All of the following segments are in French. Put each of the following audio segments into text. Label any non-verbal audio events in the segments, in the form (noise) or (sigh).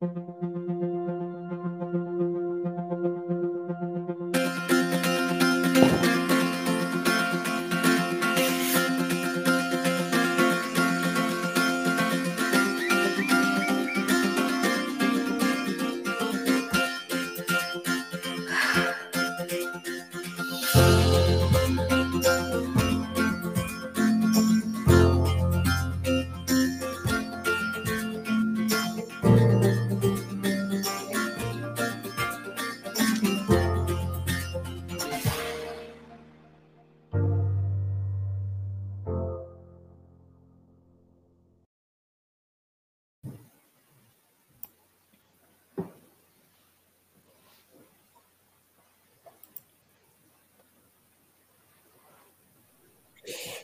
Música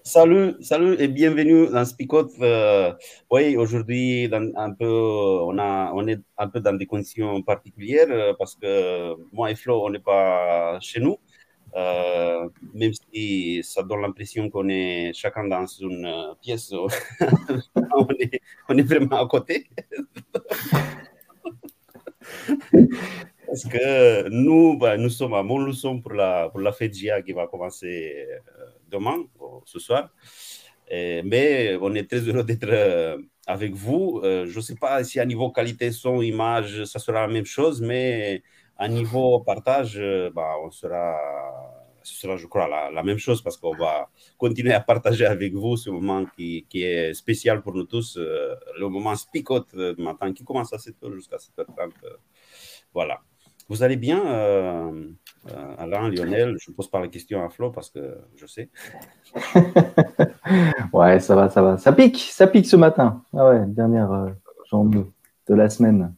Salut, salut et bienvenue dans Spicot. Euh, oui, aujourd'hui, on, est un peu dans des conditions particulières euh, parce que moi et Flo, on n'est pas chez nous. Euh, même si ça donne l'impression qu'on est chacun dans une pièce, (laughs) on, est, vraiment à côté. (laughs) Parce que nous, bah, nous sommes à Montluçon pour pour la fête GIA qui va commencer ce soir. mais on est très heureux d'être euh, avec vous. Euh, je ne sais pas si à niveau qualité son, image, ça sera la même chose, mais à niveau partage, euh, bah, on sera, ce sera, je crois, la, même chose parce qu'on va continuer à partager avec vous ce moment qui, est spécial pour nous tous, le moment spicote du matin qui commence à 7h jusqu'à 7h30. voilà. Vous allez bien euh, Alain, Lionel, je ne pose pas la question à Flo parce que je sais. (laughs) ouais, ça va, ça va. Ça pique, ça pique ce matin. Ah ouais, dernière euh, journée de la semaine.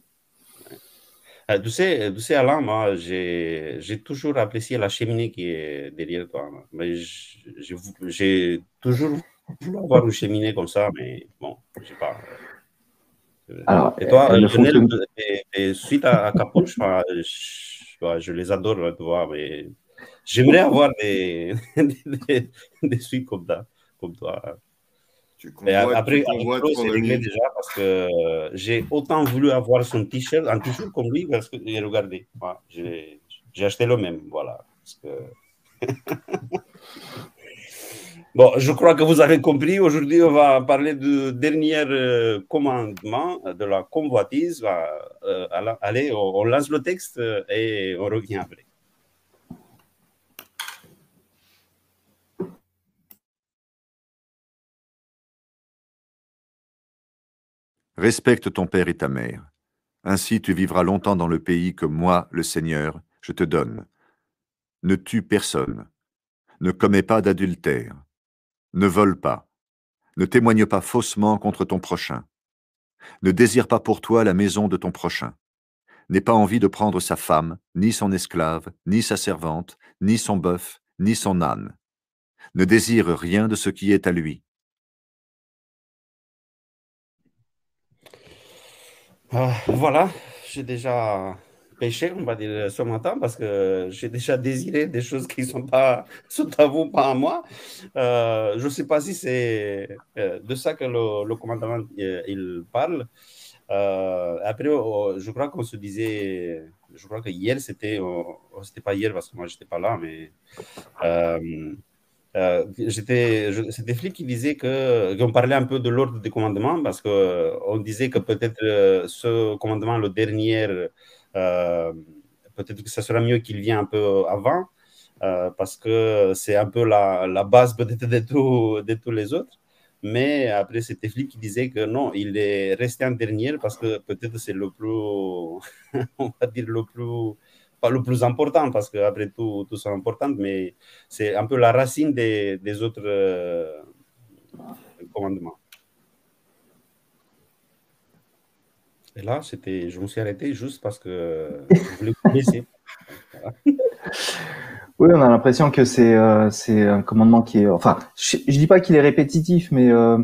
Euh, tu, sais, tu sais, Alain, moi, j'ai toujours apprécié la cheminée qui est derrière toi. Mais j'ai toujours voulu avoir une cheminée comme ça, mais bon, je ne sais pas. Alors, et toi, Lionel, suite à, à Je les adore, tu vois, mais j'aimerais avoir (laughs) des, des, suites comme, ça, comme toi. Tu après, c'est réglé déjà parce que j'ai autant voulu avoir son t-shirt, un t-shirt comme lui, parce que regardez, j'ai acheté le même, voilà. Parce que... (laughs) Bon, je crois que vous avez compris. Aujourd'hui, on va parler du dernier euh, commandement de la convoitise. Euh, allez, on lance le texte euh, et on revient après. Respecte ton père et ta mère. Ainsi tu vivras longtemps dans le pays que moi, le Seigneur, je te donne. Ne tue personne. Ne commets pas d'adultère ne vole pas. Ne témoigne pas faussement contre ton prochain. Ne désire pas pour toi la maison de ton prochain. N'aie pas envie de prendre sa femme, ni son esclave, ni sa servante, ni son bœuf, ni son âne. Ne désire rien de ce qui est à lui. Ah, voilà, j'ai déjà péché, on va dire, ce matin, parce que j'ai déjà désiré des choses qui ne sont pas (laughs) sont à vous, pas à moi. Euh, je ne sais pas si c'est euh, de ça que le, commandant euh, il parle. après, oh, je crois qu'on se disait, je crois que hier, c'était, oh, oh, c'était pas hier parce que moi, je n'étais pas là, mais j'étais, c'était Flic qui disait que, qu'on parlait un peu de l'ordre des commandements parce qu'on disait que peut-être ce commandement, le dernier, euh, peut-être que ça sera mieux qu'il vienne un peu avant, euh, parce que c'est un peu la, base peut-être de, tous les autres. Mais après, c'était Flick qui disait que non, il est resté en dernier parce que peut-être c'est le plus, (laughs) on va dire le plus, pas le plus important parce qu'après tout, tout c'est important, mais c'est un peu la racine des, des autres euh, commandements. Et là, c'était, je me suis arrêté juste parce que je voulais laisser. (laughs) Oui, on a l'impression que c'est euh, c'est un commandement qui est. Enfin, je, ne dis pas qu'il est répétitif, mais euh, euh,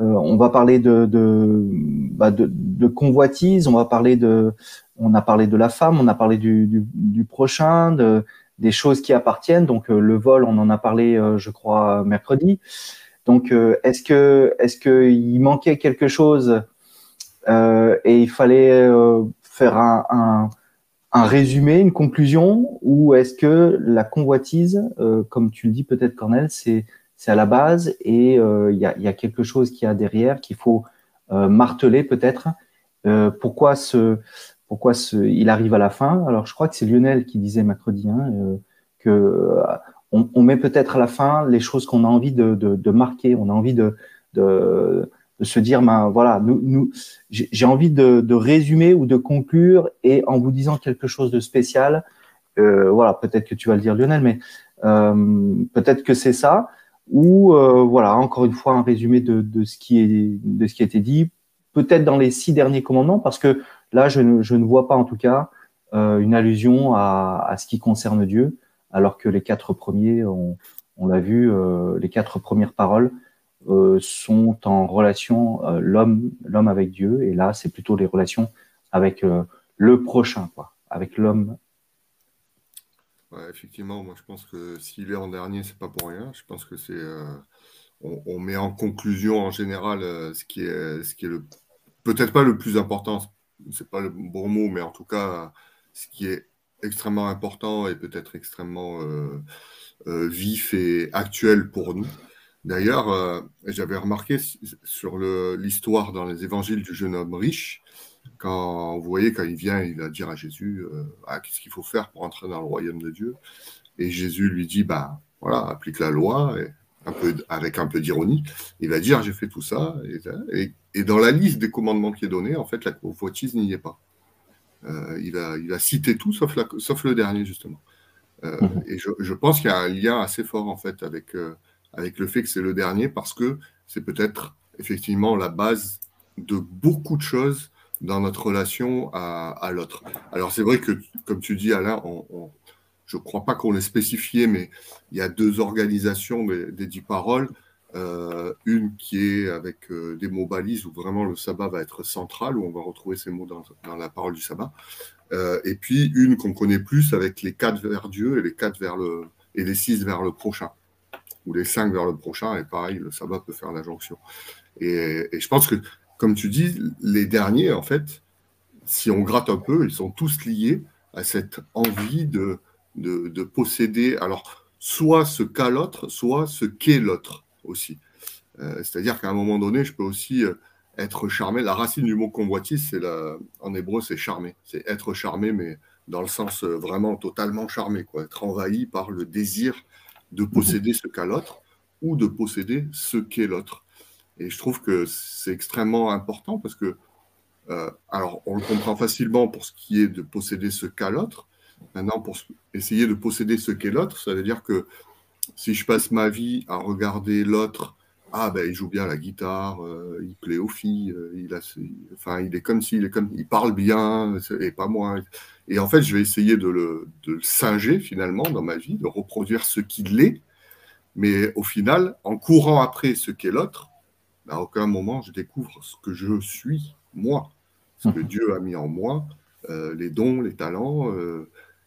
on va parler de bah, de, de, convoitise. On va parler de. On a parlé de la femme. On a parlé du, du, du prochain, de des choses qui appartiennent. Donc le vol, on en a parlé, je crois, mercredi. Donc est-ce que est-ce que manquait quelque chose et il fallait faire un, un, résumé, une conclusion, ou est-ce que la convoitise, comme tu le dis peut-être Cornel, c'est à la base et il y a, y, a, quelque chose qui a derrière qu'il faut marteler peut-être. pourquoi ce pourquoi ce, il arrive à la fin? Alors je crois que c'est Lionel qui disait mercredi hein, que on, met peut-être à la fin les choses qu'on a envie de, marquer, on a envie de, de, se dire, ben voilà, nous, nous j'ai envie de, résumer ou de conclure et en vous disant quelque chose de spécial. Euh, voilà, peut-être que tu vas le dire, Lionel, mais euh, peut-être que c'est ça. Ou euh, voilà, encore une fois, un résumé de, ce qui est de ce qui a été dit, peut-être dans les six derniers commandements, parce que là, je ne, je ne vois pas en tout cas une allusion à, à ce qui concerne Dieu alors que les quatre premiers, on, l'a vu, euh, les quatre premières paroles euh, sont en relation euh, l'homme, l'homme avec Dieu, et là, c'est plutôt les relations avec le prochain, quoi, avec l'homme. effectivement, moi je pense que s'il est en dernier, c'est pas pour rien. Je pense que c'est on, met en conclusion en général ce qui est ce qui est le peut-être pas le plus important, c'est pas le bon mot, mais en tout cas ce qui est extrêmement important et peut-être extrêmement euh, euh, vif et actuel pour nous. D'ailleurs, euh, j'avais remarqué sur l'histoire dans les évangiles du jeune homme riche, quand vous voyez, quand il vient, il va dire à Jésus ah, Qu'est-ce qu'il faut faire pour entrer dans le royaume de Dieu? Et Jésus lui dit Bah voilà, applique la loi, et un peu, avec un peu d'ironie. Il va dire J'ai fait tout ça. Et, et, dans la liste des commandements qui est donnée, en fait, la convoitise n'y est pas. Euh, il, a, il a cité tout sauf, la, sauf le dernier, justement. Euh, mhm. Et je, je pense qu'il y a un lien assez fort, en fait, avec, euh, avec le fait que c'est le dernier, parce que c'est peut-être effectivement la base de beaucoup de choses dans notre relation à, l'autre. Alors c'est vrai que, comme tu dis Alain, je ne crois pas qu'on l'ait spécifié, mais il y a deux organisations des, des dix paroles. Euh, une qui est avec euh, des mots balises où vraiment le sabbat va être central, où on va retrouver ces mots dans, la parole du sabbat. Euh, et puis une qu'on connaît plus avec les quatre vers Dieu et les quatre vers le et les six vers le prochain, ou les cinq vers le prochain. Et pareil, le sabbat peut faire la jonction. Et, je pense que, comme tu dis, les derniers, en fait, si on gratte un peu, ils sont tous liés à cette envie de, de, de posséder, alors, soit ce qu'a l'autre, soit ce qu'est l'autre aussi. Euh, c'est-à-dire qu'à un moment donné, je peux aussi euh, être charmé. La racine du mot convoitise, c'est en hébreu, c'est charmé. C'est être charmé, mais dans le sens euh, vraiment totalement charmé, quoi. Être envahi par le désir de posséder ce qu'a l'autre ou de posséder ce qu'est l'autre. Et je trouve que c'est extrêmement important parce que, alors, on le comprend facilement pour ce qui est de posséder ce qu'a l'autre. Maintenant, pour essayer de posséder ce qu'est l'autre, ça veut dire que si je passe ma vie à regarder l'autre, ah ben il joue bien la guitare, euh, il plaît aux filles, euh, il, a, enfin, il est comme s'il est comme, il parle bien, et pas moi. Et en fait, je vais essayer de le, de singer finalement dans ma vie, de reproduire ce qu'il est, mais au final, en courant après ce qu'est l'autre, à aucun moment je découvre ce que je suis, moi, ce que Dieu a mis en moi, euh, les dons, les talents.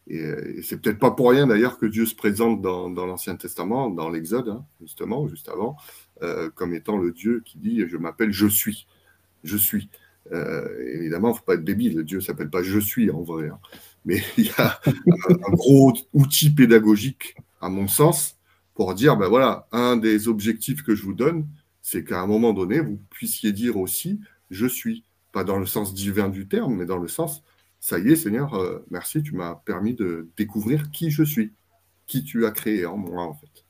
Et, c'est peut-être pas pour rien d'ailleurs que Dieu se présente dans, l'Ancien Testament, dans l'Exode, hein, justement, juste avant, euh, comme étant le Dieu qui dit Je m'appelle Je suis. Je suis. Euh, évidemment, il ne faut pas être débile, Dieu ne s'appelle pas Je suis en vrai. Hein. Mais (laughs) il y a un, gros outil pédagogique, à mon sens, pour dire ben voilà, un des objectifs que je vous donne, c'est qu'à un moment donné, vous puissiez dire aussi Je suis. Pas dans le sens divin du terme, mais dans le sens ça y est, Seigneur, euh, merci, tu m'as permis de découvrir qui je suis, qui tu as créé en moi, en fait.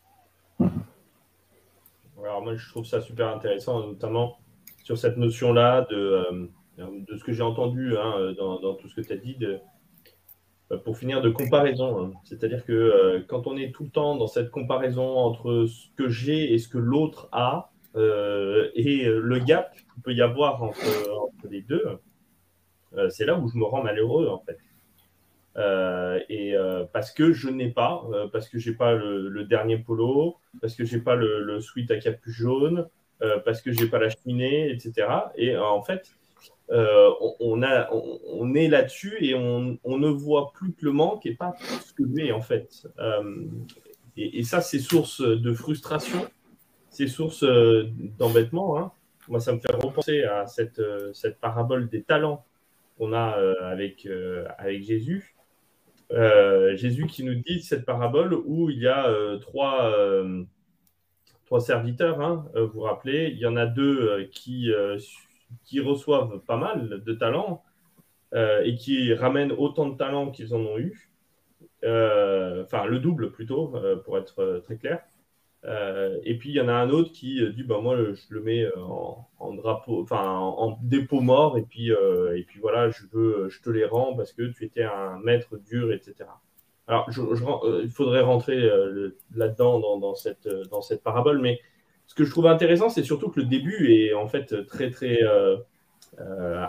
Alors moi, je trouve ça super intéressant, notamment sur cette notion-là de, euh, de ce que j'ai entendu hein, dans, tout ce que tu as dit, euh, pour finir, de comparaison. Hein. C'est-à-dire que quand on est tout le temps dans cette comparaison entre ce que j'ai et ce que l'autre a, et le gap qu'il peut y avoir entre les deux, euh, c'est là où je me rends malheureux en fait. Euh, et euh, parce que je n'ai pas, parce que j'ai pas le, dernier polo, parce que j'ai pas le, le, sweat à capuche jaune, parce que j'ai pas la cheminée, etc. Et en fait, on, est là-dessus et on, ne voit plus que le manque et pas ce que j'ai en fait. Et, ça, c'est source de frustration, c'est source d'embêtement. Hein. moi, ça me fait repenser à cette, parabole des talents qu'on a avec Jésus. Jésus qui nous dit cette parabole où il y a trois, trois serviteurs, hein, vous vous rappelez, il y en a deux qui, qui reçoivent pas mal de talents et qui ramènent autant de talents qu'ils en ont eu. Enfin, le double plutôt, pour être très clair. Euh, et puis il y en a un autre qui dit bah moi je le mets euh, en, dépôt mort et puis euh, et puis voilà je veux je te les rends parce que tu étais un maître dur etc. Alors il faudrait rentrer là-dedans dans, dans, cette dans cette parabole, mais ce que je trouve intéressant c'est surtout que le début est en fait très très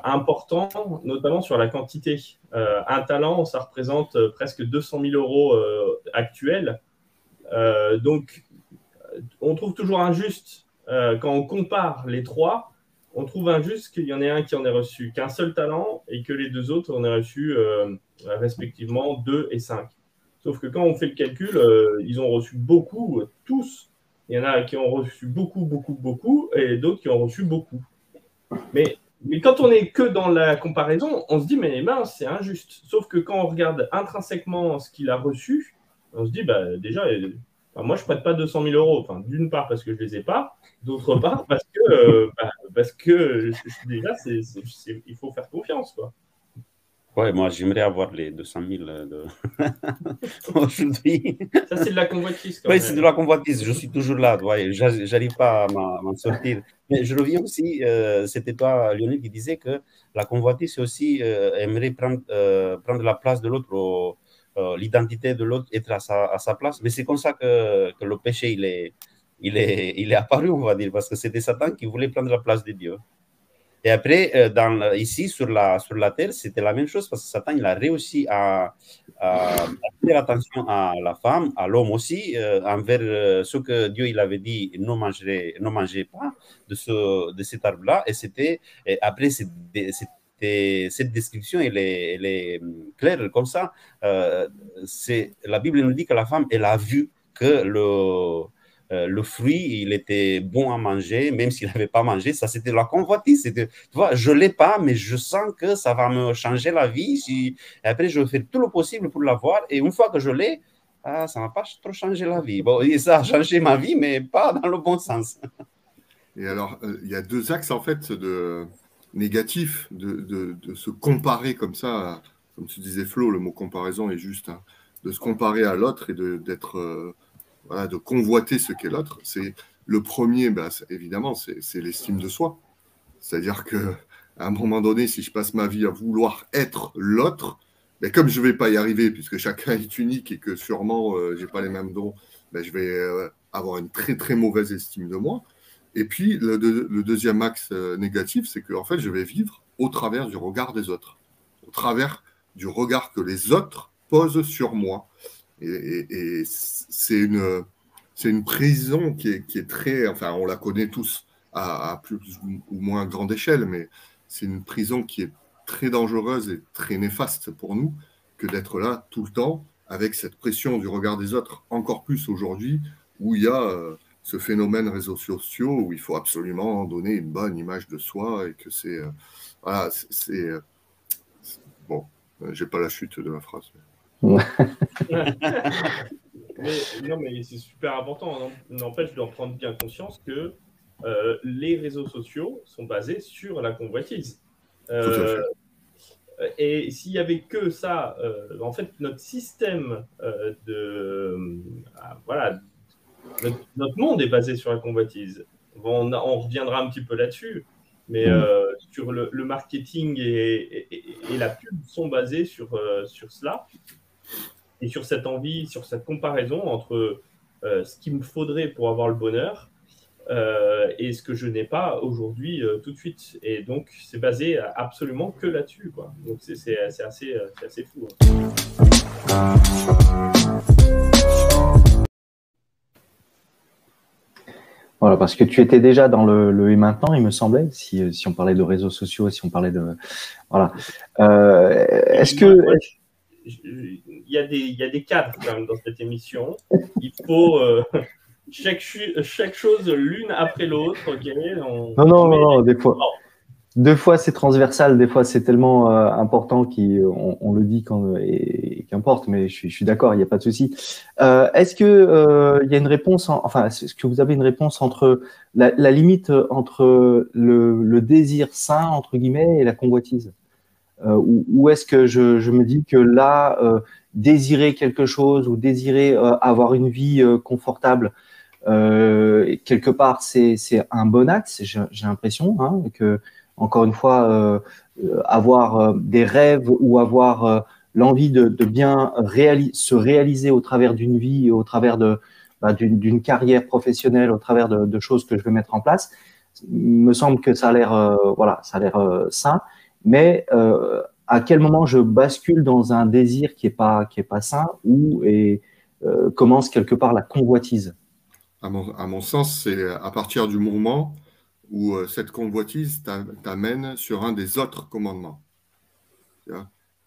important, notamment sur la quantité. un talent ça représente presque 200 000 euros actuels. donc on trouve toujours injuste, euh, quand on compare les trois, on trouve injuste qu'il y en ait un qui en ait reçu qu'un seul talent et que les deux autres en aient reçu euh, respectivement deux et cinq. Sauf que quand on fait le calcul, euh, ils ont reçu beaucoup, tous. Il y en a qui ont reçu beaucoup, beaucoup, beaucoup, et d'autres qui ont reçu beaucoup. Mais, mais quand on n'est que dans la comparaison, on se dit, mais c'est injuste. Sauf que quand on regarde intrinsèquement ce qu'il a reçu, on se dit, bah, déjà, moi, je ne prête pas 200 000 euros. Enfin, d'une part parce que je ne les ai pas, d'autre part parce que, euh, bah, parce que déjà, il faut faire confiance. Quoi. Ouais, moi, j'aimerais avoir les 200 000 de... (laughs) aujourd'hui. Ça, c'est de la convoitise. Oui, c'est de la convoitise. Je suis toujours là. Je J'arrive pas à m'en sortir. Mais je reviens aussi, euh, c'était toi, Lionel, qui disait que la convoitise, c'est aussi euh, aimerait prendre, prendre la place de l'autre euh, l'identité de l'autre être à sa, place. Mais c'est comme ça que, que, le péché, il est, il, est, il est apparu, on va dire, parce que c'était Satan qui voulait prendre la place de Dieu. Et après, euh, ici, sur la, sur la terre, c'était la même chose, parce que Satan, il a réussi à, à, attirer l'attention à la femme, à l'homme aussi, euh, envers ce que Dieu il avait dit, ne mangez, ne mangez pas de, ce, de cet arbre-là. Et c'était, après, cette description, est, hum, claire comme ça. Euh, la Bible nous dit que la femme, elle a vu que le, euh, fruit, il était bon à manger, même s'il n'avait pas mangé. Ça, c'était la convoitise. Tu vois, je ne l'ai pas, mais je sens que ça va me changer la vie. Et après, je fais tout le possible pour l'avoir. Et une fois que je l'ai, ah, ça ne pas trop changé la vie. Bon, ça a changé ma vie, mais pas dans le bon sens. Et alors, euh, il y a deux axes, en fait, de, négatif de, se comparer comme ça, comme tu disais Flo, le mot comparaison est juste, hein, de se comparer à l'autre et de, d'être, euh, voilà, de convoiter ce qu'est l'autre. C'est le premier, bah, évidemment, c'est, l'estime de soi. C'est-à-dire que à un moment donné, si je passe ma vie à vouloir être l'autre, mais comme je ne vais pas y arriver, puisque chacun est unique et que sûrement euh, je n'ai pas les mêmes dons, ben, je vais euh, avoir une très très mauvaise estime de moi. Et puis, le, deuxième axe euh, négatif, c'est que en fait, je vais vivre au travers du regard des autres, au travers du regard que les autres posent sur moi. Et, c'est une, une prison qui est, qui est, très, enfin, on la connaît tous à, plus ou moins grande échelle, mais c'est une prison qui est très dangereuse et très néfaste pour nous que d'être là tout le temps avec cette pression du regard des autres, encore plus aujourd'hui où il y a euh, ce phénomène réseaux sociaux où il faut absolument donner une bonne image de soi et que c'est. Euh, voilà, c'est. Euh, bon, euh, j'ai pas la chute de la phrase. (laughs) mais, non, mais c'est super important. N'empêche de prendre bien conscience que les réseaux sociaux sont basés sur la convoitise. et s'il y avait que ça, en fait, notre système de, voilà, notre, monde est basé sur la convoitise. On, reviendra un petit peu là-dessus, mais mm. euh, sur le, marketing et, la pub sont basés sur, euh, sur cela et sur cette envie, sur cette comparaison entre euh, ce qu'il me faudrait pour avoir le bonheur et ce que je n'ai pas aujourd'hui tout de suite. Et donc, c'est basé absolument que là-dessus. Donc, c'est assez, assez fou. Hein. Voilà, parce que tu étais déjà dans le, le et maintenant, il me semblait, si, si on parlait de réseaux sociaux, si on parlait de. Voilà. Euh, Est-ce que. Il y, a des, il y a des cadres quand même dans cette émission. Il faut, euh, chaque, chaque chose l'une après l'autre. non, non, non, des fois. Deux fois c'est transversal, des fois c'est tellement euh, important qu'on on le dit quand et, qu'importe, mais je suis, je suis d'accord, il n'y a pas de souci. Euh, est-ce que euh, il y a une réponse, enfin, est-ce que vous avez une réponse entre la, la limite entre le, le, désir sain entre guillemets et la convoitise, ou, ou est-ce que je, je, me dis que là, désirer quelque chose ou désirer avoir une vie confortable, quelque part c'est un bon axe, j'ai l'impression hein, que encore une fois, euh, euh, avoir euh, des rêves ou avoir l'envie de, bien se réaliser au travers d'une vie, au travers bah, d'une carrière professionnelle, au travers de, choses que je vais mettre en place, me semble que ça a l'air voilà, ça a l'air sain. Mais à quel moment je bascule dans un désir qui est pas qui est pas sain ou et commence quelque part la convoitise? À mon, sens, c'est à partir du moment où euh, cette convoitise t'amène sur un des autres commandements.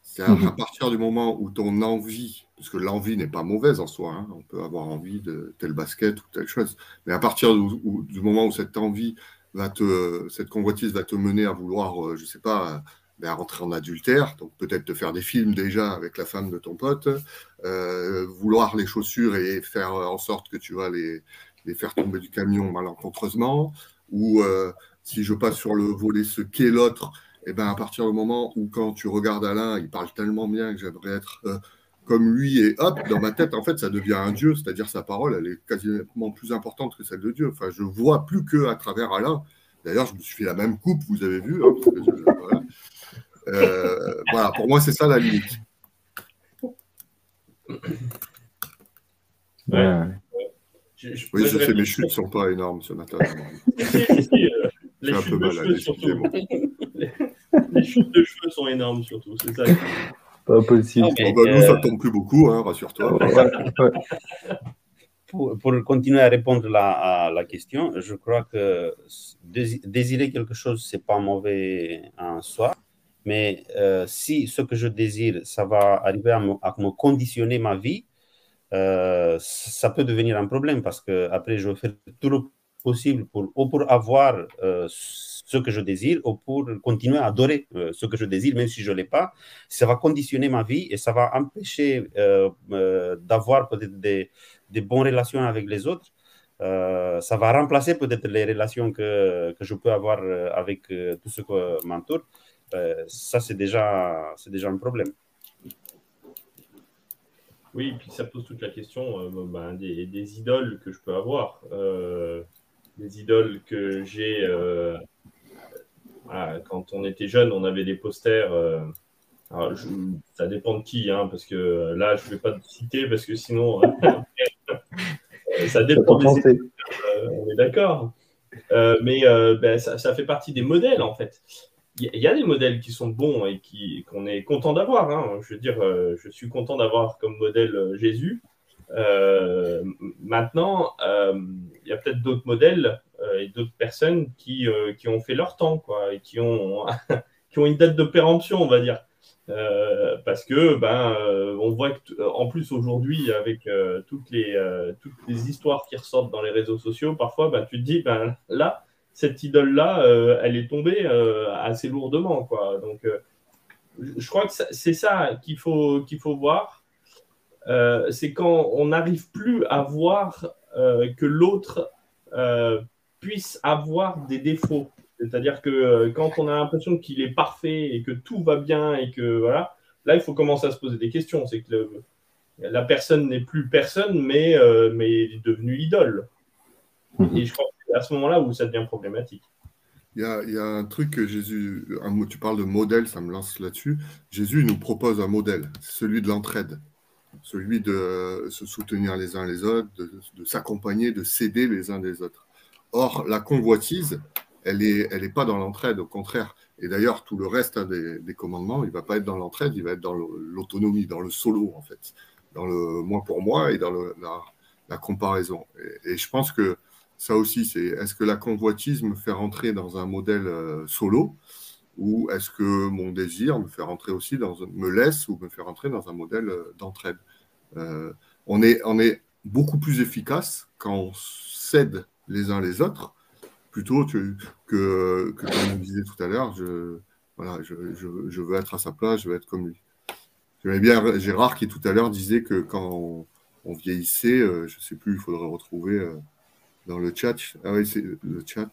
C'est à, mhm. partir du moment où ton envie, parce que l'envie n'est pas mauvaise en soi, hein, on peut avoir envie de telle basket ou telle chose, mais à partir du, moment où cette envie va te, cette convoitise va te mener à vouloir, euh, je ne sais pas, ben, à rentrer en adultère, donc peut-être te faire des films déjà avec la femme de ton pote, euh, vouloir les chaussures et faire en sorte que tu vas les, les faire tomber du camion malencontreusement, ou euh, si je passe sur le volet ce qu'est l'autre, et eh ben à partir du moment où quand tu regardes Alain, il parle tellement bien que j'aimerais être euh, comme lui et hop, dans ma tête, en fait, ça devient un dieu, c'est-à-dire sa parole, elle est quasiment plus importante que celle de Dieu. Enfin, je vois plus que à travers Alain. D'ailleurs, je me suis fait la même coupe, vous avez vu. Hein, voilà. Euh, voilà. pour moi, c'est ça la limite. Ouais oui, je sais, mes chutes ne sont pas énormes ce matin. (laughs) les, chutes de cheveux, surtout. les, chutes de cheveux sont énormes, surtout. C'est ça. Pas possible. bah, nous, ça ne tombe plus beaucoup, hein, rassure-toi. Pour, pour, continuer à répondre la, à la question, je crois que désirer quelque chose, ce n'est pas mauvais en soi. Mais euh, si ce que je désire, ça va arriver à me, à me conditionner ma vie, euh, ça peut devenir un problème parce que après je vais faire tout le possible pour, pour avoir euh, ce que je désire ou pour continuer à adorer euh, ce que je désire, même si je ne l'ai pas. Ça va conditionner ma vie et ça va empêcher d'avoir peut-être des, des, bonnes relations avec les autres. ça va remplacer peut-être les relations que, que, je peux avoir avec tout ce qui m'entoure. ça, c'est déjà, déjà un problème. Oui, puis ça pose toute la question euh, ben, des, idoles que je peux avoir. Euh, des idoles que j'ai. Euh, quand on était jeune, on avait des posters. ça dépend de qui, hein, parce que là, je ne vais pas te citer, parce que sinon. (laughs) ça dépend des on est d'accord. mais ben, ça, ça, fait partie des modèles, en fait il y, a des modèles qui sont bons et qui qu'on est content d'avoir. Hein. Je veux dire, euh, je suis content d'avoir comme modèle euh, Jésus. Euh, maintenant, il y a peut-être d'autres modèles et d'autres personnes qui, qui ont fait leur temps, quoi, et qui ont, (laughs) qui ont une date de péremption, on va dire. parce que ben on voit que en plus aujourd'hui avec toutes les toutes les histoires qui ressortent dans les réseaux sociaux parfois ben, tu te dis ben là cette idole-là, euh, elle est tombée euh, assez lourdement. Quoi. Donc, euh, je crois que c'est ça qu'il faut, qu'il faut voir. c'est quand on n'arrive plus à voir que l'autre puisse avoir des défauts. C'est-à-dire que quand on a l'impression qu'il est parfait et que tout va bien et que voilà, là il faut commencer à se poser des questions. C'est que la personne n'est plus personne, mais, mais est devenue idole. Mhm. Et je crois à ce moment-là où ça devient problématique. Il y, a, un truc que Jésus, tu parles de modèle, ça me lance là-dessus. Jésus nous propose un modèle, celui de l'entraide, celui de se soutenir les uns les autres, de, s'accompagner, de s'aider les uns des autres. Or, la convoitise, elle n'est elle est pas dans l'entraide, au contraire. Et d'ailleurs, tout le reste hein, des, commandements, il ne va pas être dans l'entraide, il va être dans l'autonomie, dans le solo, en fait, dans le moi pour moi et dans la, comparaison. et, je pense que ça aussi, c'est est-ce que la convoitise me fait rentrer dans un modèle euh, solo? Ou est-ce que mon désir me fait rentrer aussi dans me laisse ou me fait rentrer dans un modèle euh, d'entraide? Euh, on, est, on est beaucoup plus efficace quand on s'aide les uns les autres, plutôt que, comme on disait tout à l'heure, je, voilà, je, veux être à sa place, je veux être comme lui. J'aimais bien Gérard qui tout à l'heure disait que quand on, vieillissait, je ne sais plus, il faudrait retrouver dans le chat. Ah oui, c'est le chat.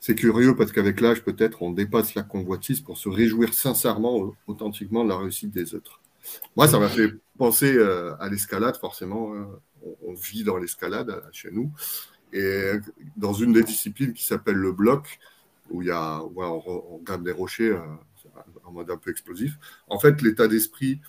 C'est curieux parce qu'avec l'âge, peut-être, on dépasse la convoitise pour se réjouir sincèrement, authentiquement de la réussite des autres. Moi, ça m'a fait penser euh, à l'escalade, forcément. Hein. On, vit dans l'escalade chez nous. Et dans une des disciplines qui s'appelle le bloc, où, y a, on, on, des rochers en mode un peu explosif, en fait, l'état d'esprit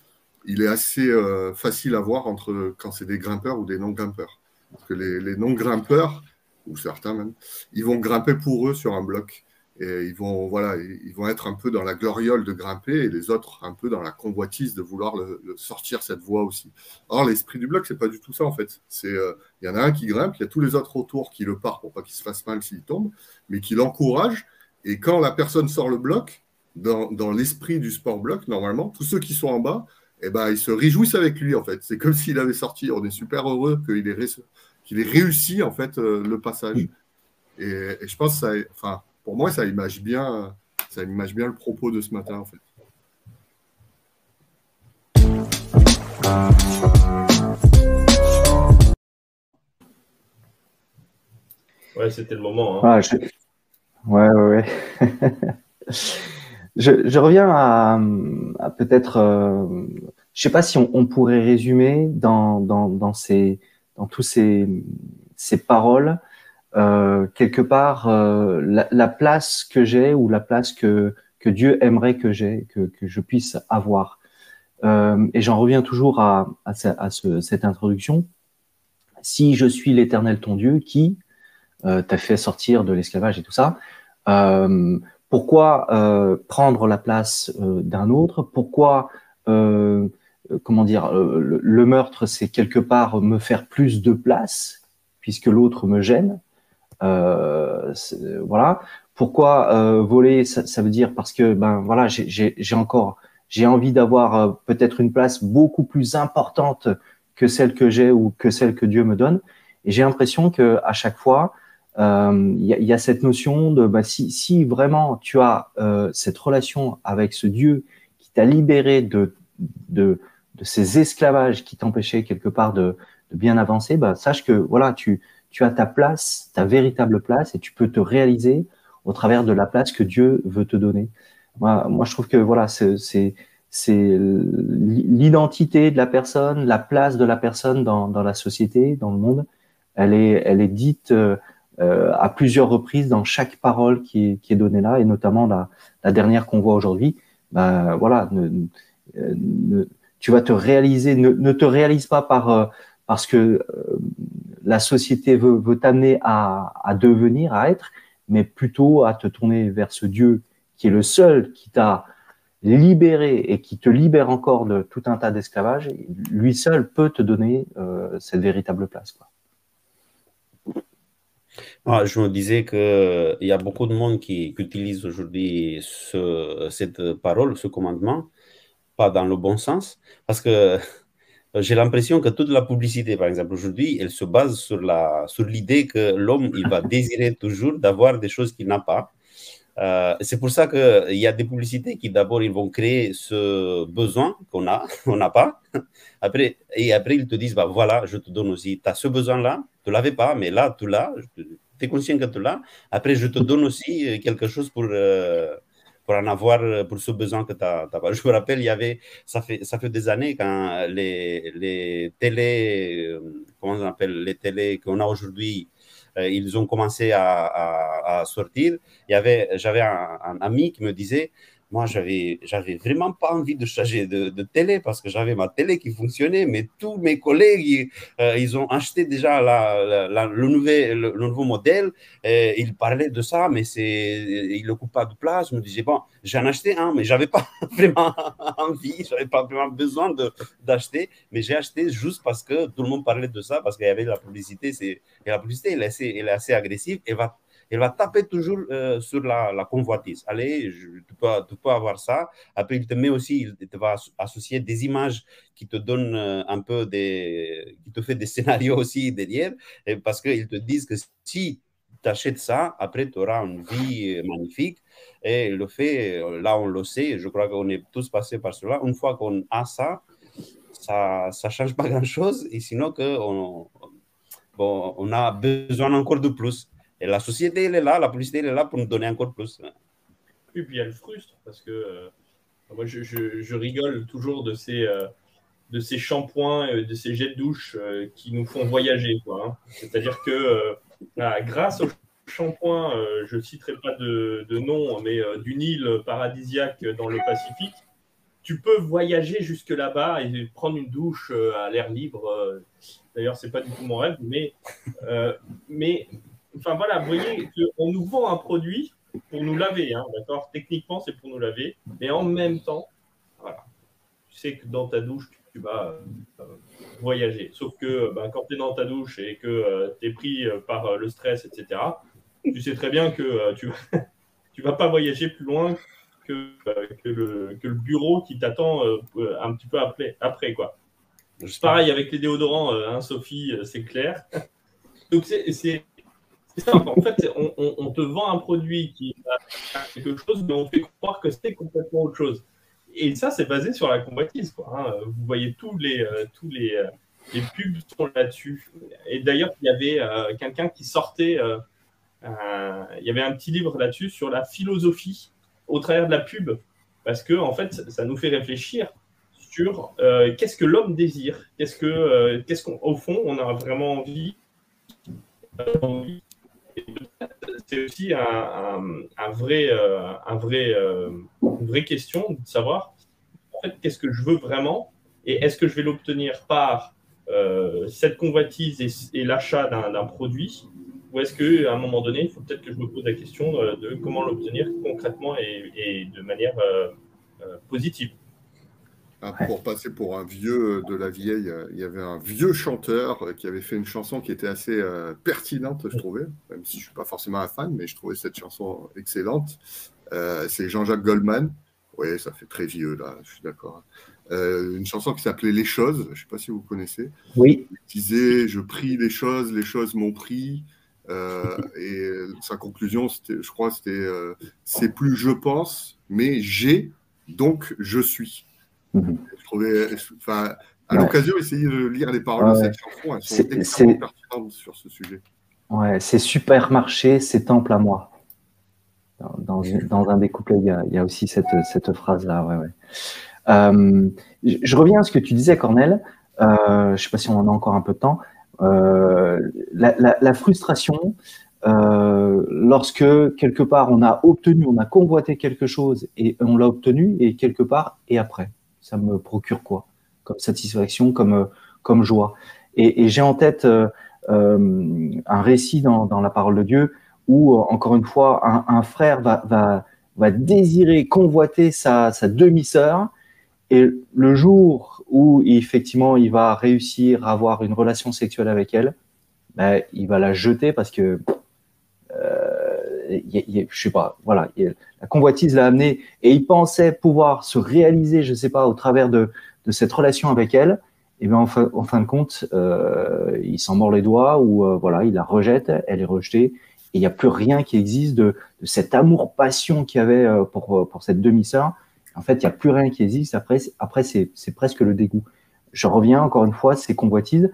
il est assez euh, facile à voir entre quand c'est des grimpeurs ou des non-grimpeurs. Parce que les, non-grimpeurs, ou certains même, ils vont grimper pour eux sur un bloc. Et ils vont, voilà, ils vont être un peu dans la gloriole de grimper et les autres un peu dans la convoitise de vouloir sortir cette voie aussi. Or, l'esprit du bloc, c'est pas du tout ça en fait. C'est, euh, il y en a un qui grimpe, il y a tous les autres autour qui le partent pour pas qu'il se fasse mal s'il tombe, mais qui l'encourage. Et quand la personne sort le bloc, dans, l'esprit du sport bloc, normalement, tous ceux qui sont en bas, eh ben, ils se réjouissent avec lui, en fait. C'est comme s'il avait sorti. On est super heureux qu'il ait, qu'il ait réussi, en fait, euh, le passage. Et, je pense que ça, enfin, pour moi, ça image bien, ça image bien le propos de ce matin, en fait. Ouais, c'était le moment. Hein. Ouais, ouais, ouais. (laughs) Je, reviens à, peut-être, euh, je sais pas si on, pourrait résumer dans, dans, dans, ces, dans tous ces, ces paroles euh, quelque part euh, la, place que j'ai ou la place que, que Dieu aimerait que j'ai, que, que je puisse avoir. Euh, et j'en reviens toujours à, à, à ce, cette introduction. Si je suis l'Éternel ton Dieu qui t'a fait sortir de l'esclavage et tout ça, pourquoi prendre la place d'un autre? Pourquoi, comment dire, le, meurtre, c'est quelque part me faire plus de place puisque l'autre me gêne. voilà. Pourquoi voler ça, veut dire parce que ben voilà, j'ai encore, j'ai envie d'avoir peut-être une place beaucoup plus importante que celle que j'ai ou que celle que Dieu me donne. Et j'ai l'impression que à chaque fois, il euh, y, a cette notion de bah, si, si, vraiment tu as euh, cette relation avec ce Dieu qui t'a libéré de, de, ces esclavages qui t'empêchaient quelque part de, de, bien avancer, bah, sache que voilà, tu, tu as ta place, ta véritable place, et tu peux te réaliser au travers de la place que Dieu veut te donner. Moi, moi je trouve que voilà, c'est l'identité de la personne, la place de la personne dans, dans la société, dans le monde. Elle est, elle est dite euh, euh, à plusieurs reprises dans chaque parole qui est, qui est donnée là, et notamment la, la dernière qu'on voit aujourd'hui. Ben, voilà, ne, ne, tu vas te réaliser, ne, te réalise pas par euh, parce que euh, la société veut, t'amener à, devenir, à être, mais plutôt à te tourner vers ce Dieu qui est le seul qui t'a libéré et qui te libère encore de tout un tas d'esclavage. Lui seul peut te donner euh, cette véritable place. Ah, je me disais qu'il y a beaucoup de monde qui, utilise aujourd'hui ce, cette parole, ce commandement, pas dans le bon sens, parce que j'ai l'impression que toute la publicité, par exemple, aujourd'hui, elle se base sur l'idée sur que l'homme, il va (laughs) désirer toujours d'avoir des choses qu'il n'a pas. Euh, c'est pour ça qu'il y a des publicités qui d'abord ils vont créer ce besoin qu'on a, (laughs) on n'a pas. Après, et après ils te disent bah voilà, je te donne aussi, tu as ce besoin-là, tu l'avais pas, mais là tu l'as, tu es conscient que tu l'as. Après, je te donne aussi euh, quelque chose pour, euh, pour en avoir, pour ce besoin que tu as. (laughs) Je me rappelle, il y avait, ça fait, ça fait des années quand les, les télés, comment on appelle, les télés qu'on a aujourd'hui, euh, ils ont commencé à, sortir. Il y avait, j'avais un, ami qui me disait, moi, j'avais, j'avais vraiment pas envie de changer de, télé parce que j'avais ma télé qui fonctionnait, mais tous mes collègues, ils, euh, ont acheté déjà la, le, nouvel, le, nouveau modèle. Et ils parlaient de ça, mais c'est, ils coupent pas de place. Je me disais, bon, j'en acheté un, mais j'avais pas (laughs) vraiment envie, j'avais pas vraiment besoin de, d'acheter, mais j'ai acheté juste parce que tout le monde parlait de ça, parce qu'il y avait la publicité. C'est, et la publicité, elle est assez, elle est assez agressive. Elle va elle va taper toujours euh, sur la, convoitise. Allez, tu, peux, avoir ça. Après, il te met aussi, il te va associer des images qui te donnent euh, un peu des, qui te fait des (laughs) scénarios aussi derrière, et parce qu'ils te disent que si tu achètes ça, après tu auras une vie magnifique. Et le fait, là on le sait, je crois qu'on est tous passés par cela. Une fois qu'on a ça, ça ne change pas grand-chose. Et sinon, que on, bon, on a besoin encore de plus. Et la société, elle est là, la publicité, elle est là pour nous donner encore plus. Et puis elle frustre parce que euh, moi, je, je, rigole toujours de ces, euh, ces shampoings, de ces jets de douche euh, qui nous font voyager. Hein. C'est-à-dire que grâce aux shampoings, je ne citerai pas de, de nom, mais d'une île paradisiaque dans le Pacifique, tu peux voyager jusque là-bas et prendre une douche à l'air libre. D'ailleurs, c'est pas du tout mon rêve, mais, mais enfin voilà, vous voyez qu'on nous vend un produit pour nous laver, hein, d'accord? Techniquement, c'est pour nous laver, mais en même temps, voilà, tu sais que dans ta douche, tu, vas euh, voyager. Sauf que ben, quand tu es dans ta douche et que euh, tu es pris euh, par le stress, etc., tu sais très bien que tu ne (laughs) vas pas voyager plus loin que, que, le, que le, bureau qui t'attend un petit peu après. après quoi. Pareil avec les déodorants, hein, Sophie, c'est clair. (laughs) Donc c'est en fait, on, te vend un produit qui a quelque chose, mais on fait croire que c'est complètement autre chose. Et ça, c'est basé sur la convoitise. Hein. Vous voyez tous les, euh, tous les, euh, les pubs sont là-dessus. Et d'ailleurs, il y avait euh, quelqu'un qui sortait. il y avait un petit livre là-dessus sur la philosophie au travers de la pub, parce que en fait, ça nous fait réfléchir sur qu'est-ce que l'homme désire, qu'est-ce que, qu'est-ce qu'au fond, on a vraiment envie c'est aussi un, vrai, un vrai, euh, euh, une vraie question de savoir en fait, qu'est-ce que je veux vraiment et est-ce que je vais l'obtenir par euh, cette convoitise et, l'achat d'un produit ou est-ce qu'à un moment donné, il faut peut-être que je me pose la question de, comment l'obtenir concrètement et, de manière positive ah, pour passer pour un vieux de la vieille, euh, il y avait un vieux chanteur euh, qui avait fait une chanson qui était assez euh, pertinente, je trouvais, même si je ne suis pas forcément un fan, mais je trouvais cette chanson excellente. c'est Jean-Jacques Goldman. Oui, ça fait très vieux là, je suis d'accord. une chanson qui s'appelait Les choses, je ne sais pas si vous connaissez. Oui. Il disait Je prie les choses, les choses m'ont pris. et sa conclusion, je crois, c'était C'est plus je pense, mais j'ai, donc je suis. Je trouvais, enfin, à l'occasion, essayer de lire les paroles de cette chanson, elles sont extrêmement pertinentes sur ce sujet. Ouais, c'est supermarché, c'est temple à moi. Dans, dans, un des couplets, il y a, il y a aussi cette, cette phrase-là. Ouais, ouais. Euh, je, reviens à ce que tu disais, Cornel. Euh, je ne sais pas si on en a encore un peu de temps. Euh, la, la, la, frustration, lorsque quelque part on a obtenu, on a convoité quelque chose et on l'a obtenu, et quelque part, et après ça me procure quoi Comme satisfaction, comme, euh, comme joie. Et, j'ai en tête euh, euh, un récit dans, la parole de Dieu où, encore une fois, un, frère va, va, va, désirer convoiter sa, sa demi-sœur. Et le jour où effectivement il va réussir à avoir une relation sexuelle avec elle, ben, il va la jeter parce que je sais pas, voilà, la convoitise l'a amené et il pensait pouvoir se réaliser, je sais pas, au travers de, cette relation avec elle. Et bien en fin, en fin de compte, euh, il s'en mord les doigts ou euh, voilà, il la rejette, elle est rejetée et il n'y a plus rien qui existe de, cet amour-passion qu'il avait euh, pour, pour cette demi-sœur. En fait, il n'y a plus rien qui existe. Après, après c'est presque le dégoût. Je reviens encore une fois, ces convoitises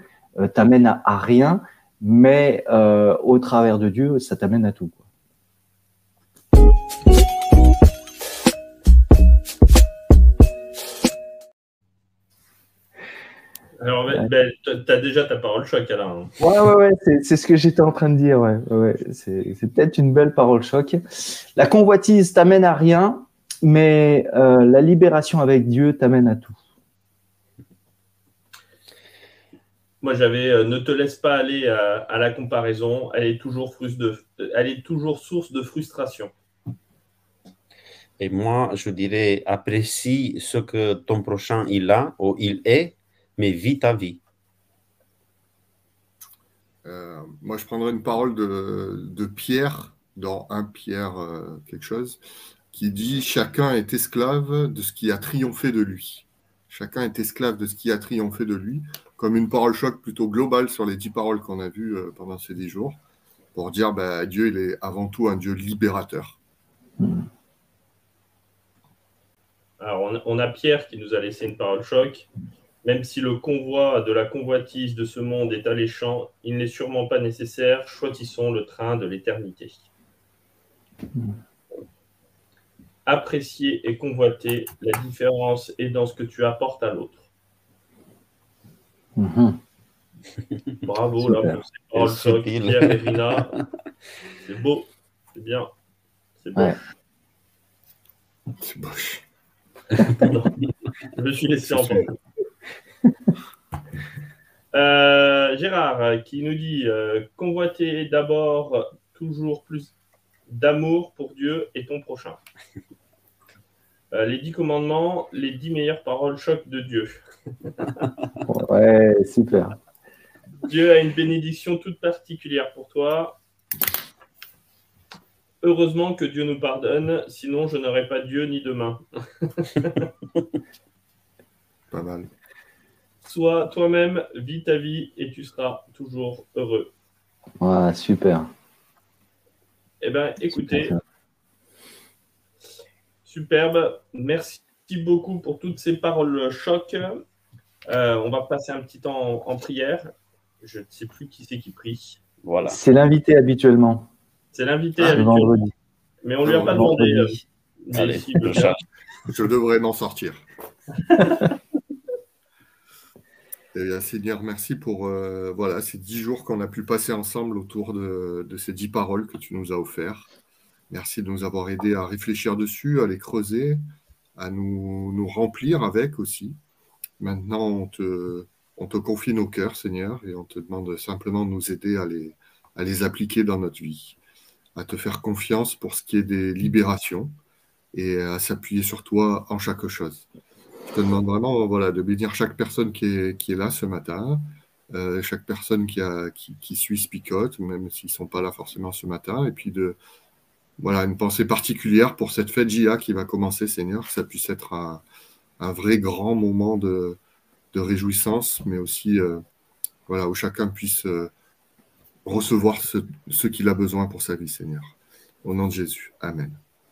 t'amènent à, à, rien, mais au travers de Dieu, ça t'amène à tout. Alors, ben, tu as déjà ta parole choc, Alain. Ouais, ouais, ouais, c'est ce que j'étais en train de dire. Ouais, ouais, c'est peut-être une belle parole choc. La convoitise t'amène à rien, mais euh, la libération avec Dieu t'amène à tout. Moi, j'avais euh, ne te laisse pas aller à, la comparaison. Elle est toujours, de, elle est toujours source de frustration. Et moi, je dirais, apprécie ce que ton prochain il a ou il est mais vis ta vie. Euh, moi, je prendrais une parole de, Pierre dans un Pierre quelque chose, qui dit Chacun est esclave de ce qui a triomphé de lui. Chacun est esclave de ce qui a triomphé de lui, comme une parole choc plutôt globale sur les dix paroles qu'on a vues pendant ces dix jours, pour dire bah, Dieu, il est avant tout un Dieu libérateur. Alors, on a Pierre qui nous a laissé une parole choc. Même si le convoi de la convoitise de ce monde est alléchant, il n'est sûrement pas nécessaire. Choisissons le train de l'éternité. Apprécier et convoiter, la différence est dans ce que tu apportes à l'autre. Mhm. (laughs) Bravo là pour ces paroles choc, Pierre et Rina. (laughs) C'est beau, c'est bien, c'est beau. C'est moche. (laughs) je me suis laissé en (laughs) euh, Gérard qui nous dit euh, convoiter d'abord toujours plus d'amour pour Dieu et ton prochain. Euh, les dix commandements, les dix meilleures paroles choc de Dieu. (laughs) ouais, super. Dieu a une bénédiction toute particulière pour toi. Heureusement que Dieu nous pardonne, sinon je n'aurais pas Dieu ni demain. (laughs) pas mal. Sois toi-même, vis ta vie et tu seras toujours heureux. Ouais, super. Eh bien, écoutez, superbe. Merci beaucoup pour toutes ces paroles choc. Euh, on va passer un petit temps en, prière. Je ne sais plus qui c'est qui prie. Voilà. C'est l'invité habituellement. C'est l'invité ah, vendredi. Mais on ne lui a pas demandé. Euh, Allez, je devrais m'en sortir. (laughs) Et, Seigneur, merci pour euh, voilà, ces dix jours qu'on a pu passer ensemble autour de, ces dix paroles que tu nous as offertes. Merci de nous avoir aidés à réfléchir dessus, à les creuser, à nous, remplir avec aussi. Maintenant, on te, on te confie nos cœurs, Seigneur, et on te demande simplement de nous aider à les, à les appliquer dans notre vie à te faire confiance pour ce qui est des libérations et à s'appuyer sur toi en chaque chose. Je te demande vraiment voilà, de bénir chaque personne qui est, qui est là ce matin, euh, chaque personne qui, qui suit Spicote, même s'ils ne sont pas là forcément ce matin, et puis de voilà, une pensée particulière pour cette fête JA qui va commencer, Seigneur, que ça puisse être un, un vrai grand moment de, de réjouissance, mais aussi euh, voilà, où chacun puisse euh, recevoir ce, ce qu'il a besoin pour sa vie, Seigneur. Au nom de Jésus. Amen.